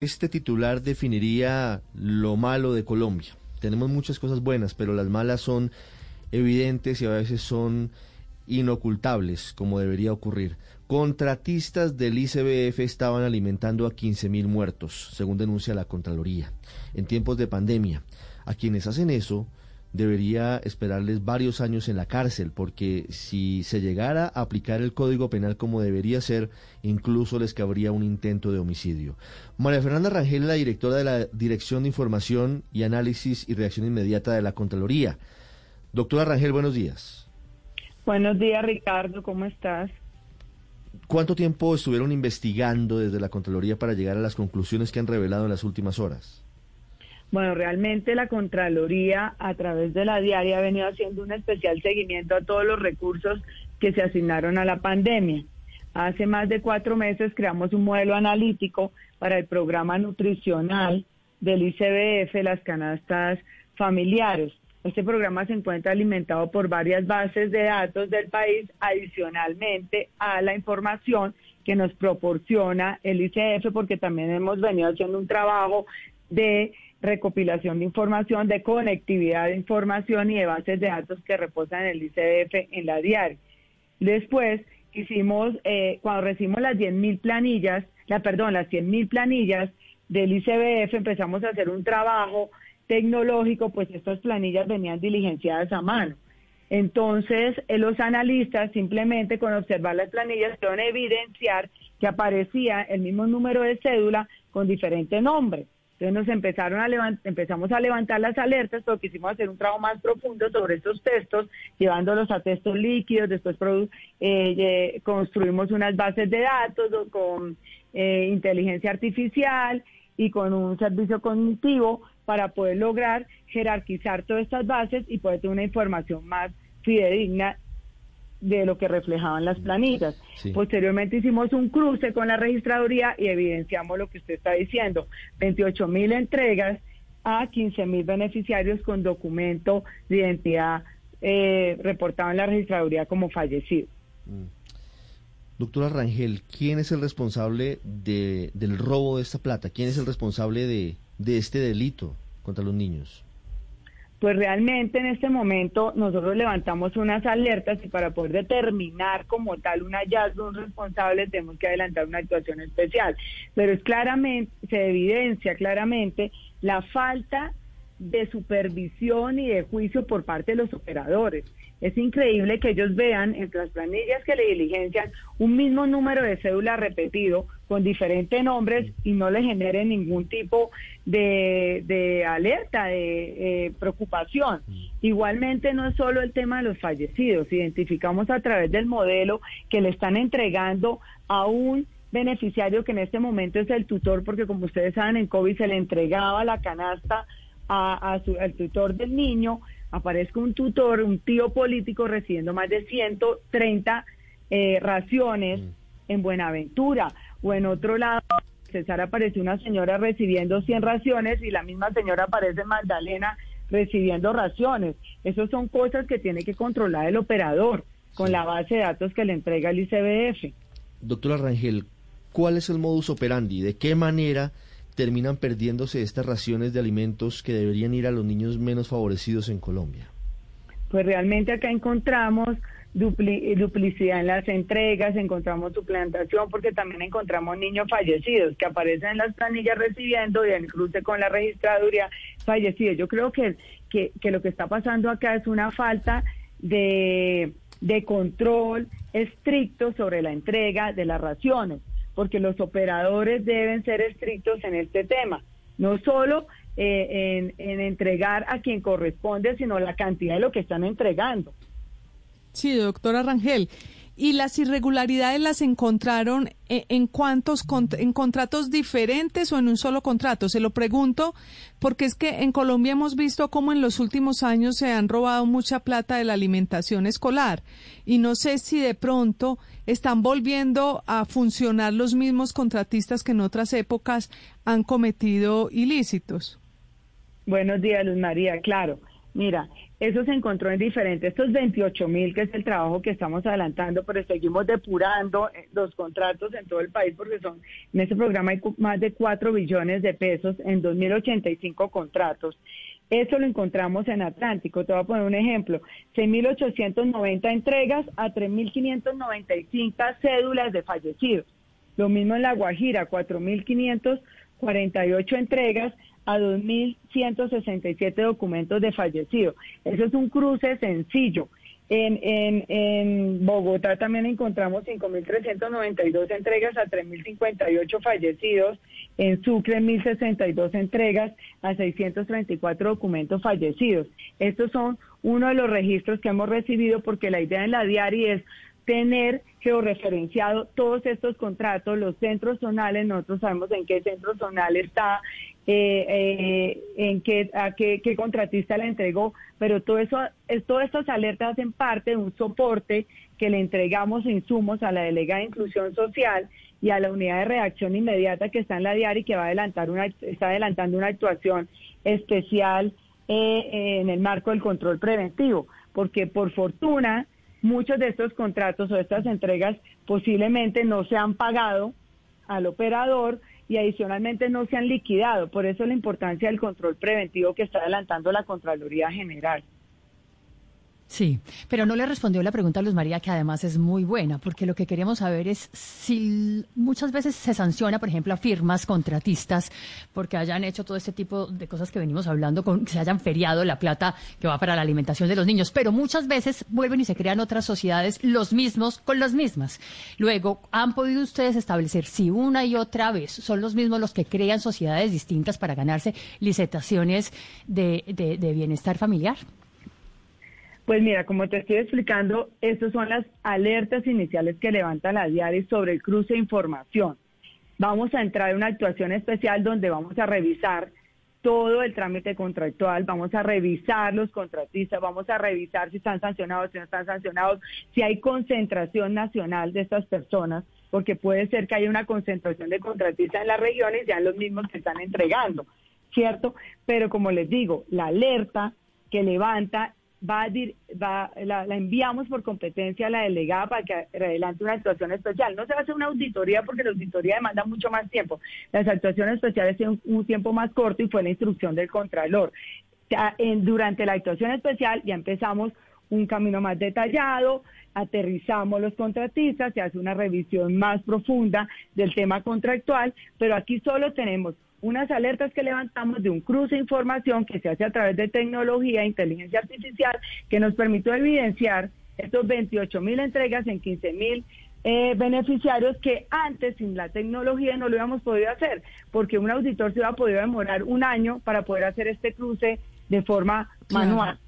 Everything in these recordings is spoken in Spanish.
este titular definiría lo malo de Colombia. Tenemos muchas cosas buenas, pero las malas son evidentes y a veces son inocultables, como debería ocurrir. Contratistas del ICBF estaban alimentando a 15.000 muertos, según denuncia la Contraloría, en tiempos de pandemia. A quienes hacen eso, debería esperarles varios años en la cárcel, porque si se llegara a aplicar el Código Penal como debería ser, incluso les cabría un intento de homicidio. María Fernanda Rangel, la directora de la Dirección de Información y Análisis y Reacción Inmediata de la Contraloría. Doctora Rangel, buenos días. Buenos días, Ricardo, ¿cómo estás? ¿Cuánto tiempo estuvieron investigando desde la Contraloría para llegar a las conclusiones que han revelado en las últimas horas? Bueno, realmente la Contraloría a través de la diaria ha venido haciendo un especial seguimiento a todos los recursos que se asignaron a la pandemia. Hace más de cuatro meses creamos un modelo analítico para el programa nutricional del ICBF, las canastas familiares. Este programa se encuentra alimentado por varias bases de datos del país, adicionalmente a la información que nos proporciona el ICF, porque también hemos venido haciendo un trabajo de recopilación de información, de conectividad de información y de bases de datos que reposan en el ICDF en la diaria. Después hicimos, eh, cuando recibimos las 10.000 planillas, la perdón, las 100.000 planillas del ICBF, empezamos a hacer un trabajo tecnológico, pues estas planillas venían diligenciadas a mano. Entonces, eh, los analistas simplemente con observar las planillas pudieron evidenciar que aparecía el mismo número de cédula con diferente nombre. Entonces nos empezaron a empezamos a levantar las alertas porque quisimos hacer un trabajo más profundo sobre estos textos, llevándolos a textos líquidos, después eh, construimos unas bases de datos con eh, inteligencia artificial y con un servicio cognitivo para poder lograr jerarquizar todas estas bases y poder tener una información más fidedigna de lo que reflejaban las planillas. Posteriormente hicimos un cruce con la registraduría y evidenciamos lo que usted está diciendo, 28 mil entregas a 15 mil beneficiarios con documento de identidad eh, reportado en la registraduría como fallecido. Mm. Doctora Rangel, ¿quién es el responsable de, del robo de esta plata? ¿Quién es el responsable de, de este delito contra los niños? Pues realmente en este momento nosotros levantamos unas alertas y para poder determinar como tal un hallazgo, un responsable, tenemos que adelantar una actuación especial. Pero es claramente, se evidencia claramente la falta de supervisión y de juicio por parte de los operadores. Es increíble que ellos vean entre las planillas que le diligencian un mismo número de cédula repetido con diferentes nombres y no le genere ningún tipo de, alerta, de eh, preocupación. Igualmente no es solo el tema de los fallecidos, identificamos a través del modelo que le están entregando a un beneficiario que en este momento es el tutor, porque como ustedes saben en COVID se le entregaba la canasta a, su, al tutor del niño, aparezca un tutor, un tío político recibiendo más de 130 eh, raciones mm. en Buenaventura. O en otro lado, César aparece una señora recibiendo 100 raciones y la misma señora aparece en Magdalena recibiendo raciones. Esas son cosas que tiene que controlar el operador con la base de datos que le entrega el ICBF. Doctora Rangel, ¿cuál es el modus operandi? ¿De qué manera terminan perdiéndose estas raciones de alimentos que deberían ir a los niños menos favorecidos en Colombia? Pues realmente acá encontramos duplicidad en las entregas, encontramos suplantación porque también encontramos niños fallecidos que aparecen en las planillas recibiendo y en cruce con la registraduría fallecidos. Yo creo que, que, que lo que está pasando acá es una falta de, de control estricto sobre la entrega de las raciones porque los operadores deben ser estrictos en este tema, no solo eh, en, entregar a quien corresponde, sino la cantidad de lo que están entregando. Sí, doctora Rangel. ¿Y las irregularidades las encontraron e, en, cuántos en contratos diferentes o en un solo contrato? Se lo pregunto porque es que en Colombia hemos visto cómo en los últimos años se han robado mucha plata de la alimentación escolar y no sé si de pronto están volviendo a funcionar los mismos contratistas que en otras épocas han cometido ilícitos. Buenos días, Luz María. Claro, Mira, eso se encontró en diferentes, estos 28 mil, que es el trabajo que estamos adelantando, pero seguimos depurando eh, los contratos en todo el país porque son, en este programa hay más de 4 billones de pesos en 2.085 contratos. Eso lo encontramos en Atlántico. Te voy a poner un ejemplo. 6.890 entregas a 3.595 cédulas de fallecidos. Lo mismo en La Guajira, 4.548 entregas a 2.167 documentos de fallecidos. Eso es un cruce sencillo. En, en, en Bogotá también encontramos 5.392 entregas a 3.058 fallecidos. En Sucre, 1.062 entregas a 634 documentos fallecidos. Estos son uno de los registros que hemos recibido porque la idea en la diaria es tener georreferenciado todos estos contratos, los centros zonales, nosotros sabemos en qué centro zonal está, eh, eh, en qué, a qué, contratista le entregó, pero todo eso, todas estas alertas hacen parte de un soporte que le entregamos insumos a la delegada de inclusión social y a la unidad de reacción inmediata que está en la diaria y que va a adelantar una, está adelantando una actuación especial eh, en el marco del control preventivo, porque por fortuna muchos de estos contratos o estas entregas posiblemente no se han pagado al operador y adicionalmente no se han liquidado. Por eso la importancia del control preventivo que está adelantando la Contraloría General. Sí, pero no le respondió la pregunta a Luz María, que además es muy buena, porque lo que queremos saber es si muchas veces se sanciona, por ejemplo, a firmas contratistas porque hayan hecho todo este tipo de cosas que venimos hablando, con, que se hayan feriado la plata que va para la alimentación de los niños, pero muchas veces vuelven y se crean otras sociedades los mismos con las mismas. Luego, ¿han podido ustedes establecer si una y otra vez son los mismos los que crean sociedades distintas para ganarse licitaciones de, de bienestar familiar? Pues mira, como te estoy explicando, estas son las alertas iniciales que levanta la diaria sobre el cruce de información. Vamos a entrar en una actuación especial donde vamos a revisar todo el trámite contractual, vamos a revisar los contratistas, vamos a revisar si están sancionados, si no están sancionados, si hay concentración nacional de estas personas, porque puede ser que haya una concentración de contratistas en las regiones y los mismos que están entregando, ¿cierto? Pero como les digo, la alerta que levanta va, va la, enviamos por competencia a la delegada para que adelante una actuación especial. No se va a hacer una auditoría porque la auditoría demanda mucho más tiempo. Las actuaciones especiales tienen un, tiempo más corto y fue la instrucción del Contralor. Durante la actuación especial ya empezamos un camino más detallado, aterrizamos los contratistas, se hace una revisión más profunda del tema contractual, pero aquí solo tenemos unas alertas que levantamos de un cruce de información que se hace a través de tecnología, inteligencia artificial, que nos permitió evidenciar estos 28 mil entregas en 15 mil eh, beneficiarios que antes sin la tecnología no lo habíamos podido hacer, porque un auditor se iba a poder demorar un año para poder hacer este cruce de forma manual.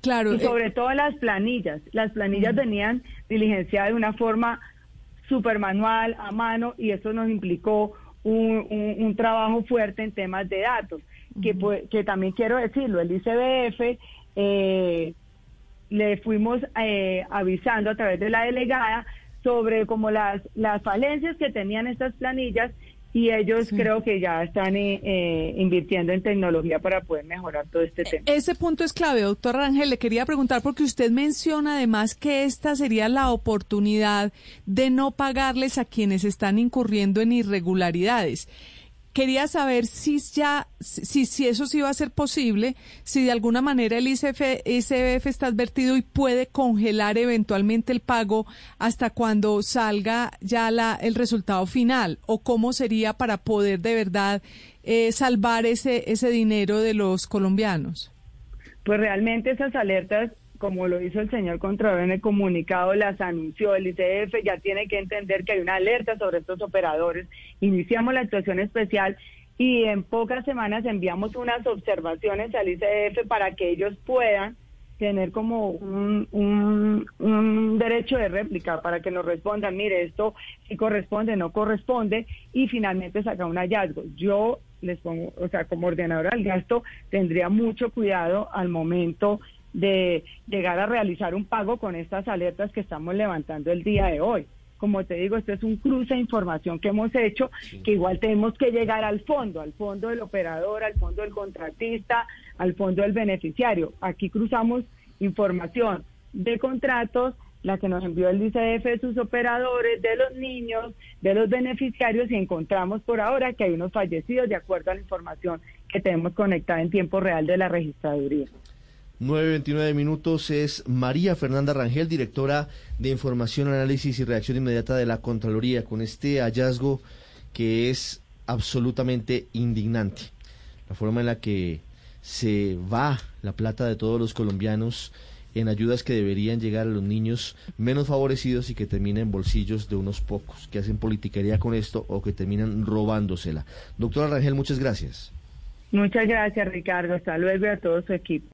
Claro. Y eh, sobre todo las planillas. Las planillas venían diligenciadas de una forma super manual, a mano, y eso nos implicó un, trabajo fuerte en temas de datos, que, que también quiero decirlo, el ICBF eh, le fuimos eh, avisando a través de la delegada sobre como las, las falencias que tenían estas planillas y ellos creo que ya están eh, eh, invirtiendo en tecnología para poder mejorar todo este tema. Ese punto es clave, doctor Rangel. Le quería preguntar porque usted menciona además que esta sería la oportunidad de no pagarles a quienes están incurriendo en irregularidades. Quería saber si ya, si, si eso sí va a ser posible, si de alguna manera el ICF, está advertido y puede congelar eventualmente el pago hasta cuando salga ya la, el resultado final, o cómo sería para poder de verdad eh, salvar ese, ese dinero de los colombianos. Pues realmente esas alertas como lo hizo el señor Contralor en el comunicado, las anunció. El ICF ya tiene que entender que hay una alerta sobre estos operadores. Iniciamos la actuación especial y en pocas semanas enviamos unas observaciones al ICF para que ellos puedan tener como un, un, derecho de réplica para que nos respondan, mire, esto si corresponde, no corresponde, y finalmente saca un hallazgo. Yo les pongo, o sea, como ordenadora del gasto, tendría mucho cuidado al momento de llegar a realizar un pago con estas alertas que estamos levantando el día de hoy. como te digo, esto es un cruce de información que hemos hecho, que igual tenemos que llegar al fondo, al fondo del operador, al fondo del contratista, al fondo del beneficiario. Aquí cruzamos información de contratos, la que nos envió el ICF de sus operadores, de los niños, de los beneficiarios y encontramos por ahora que hay unos fallecidos de acuerdo a la información que tenemos conectada en tiempo real de la registraduría. 9.29 minutos es María Fernanda Rangel, directora de Información, Análisis y Reacción Inmediata de la Contraloría, con este hallazgo que es absolutamente indignante. La forma en la que se va la plata de todos los colombianos en ayudas que deberían llegar a los niños menos favorecidos y que terminan en bolsillos de unos pocos, que hacen politiquería con esto o que terminan robándosela. Doctora Rangel, muchas gracias. Muchas gracias, Ricardo. Hasta luego y a todo su equipo.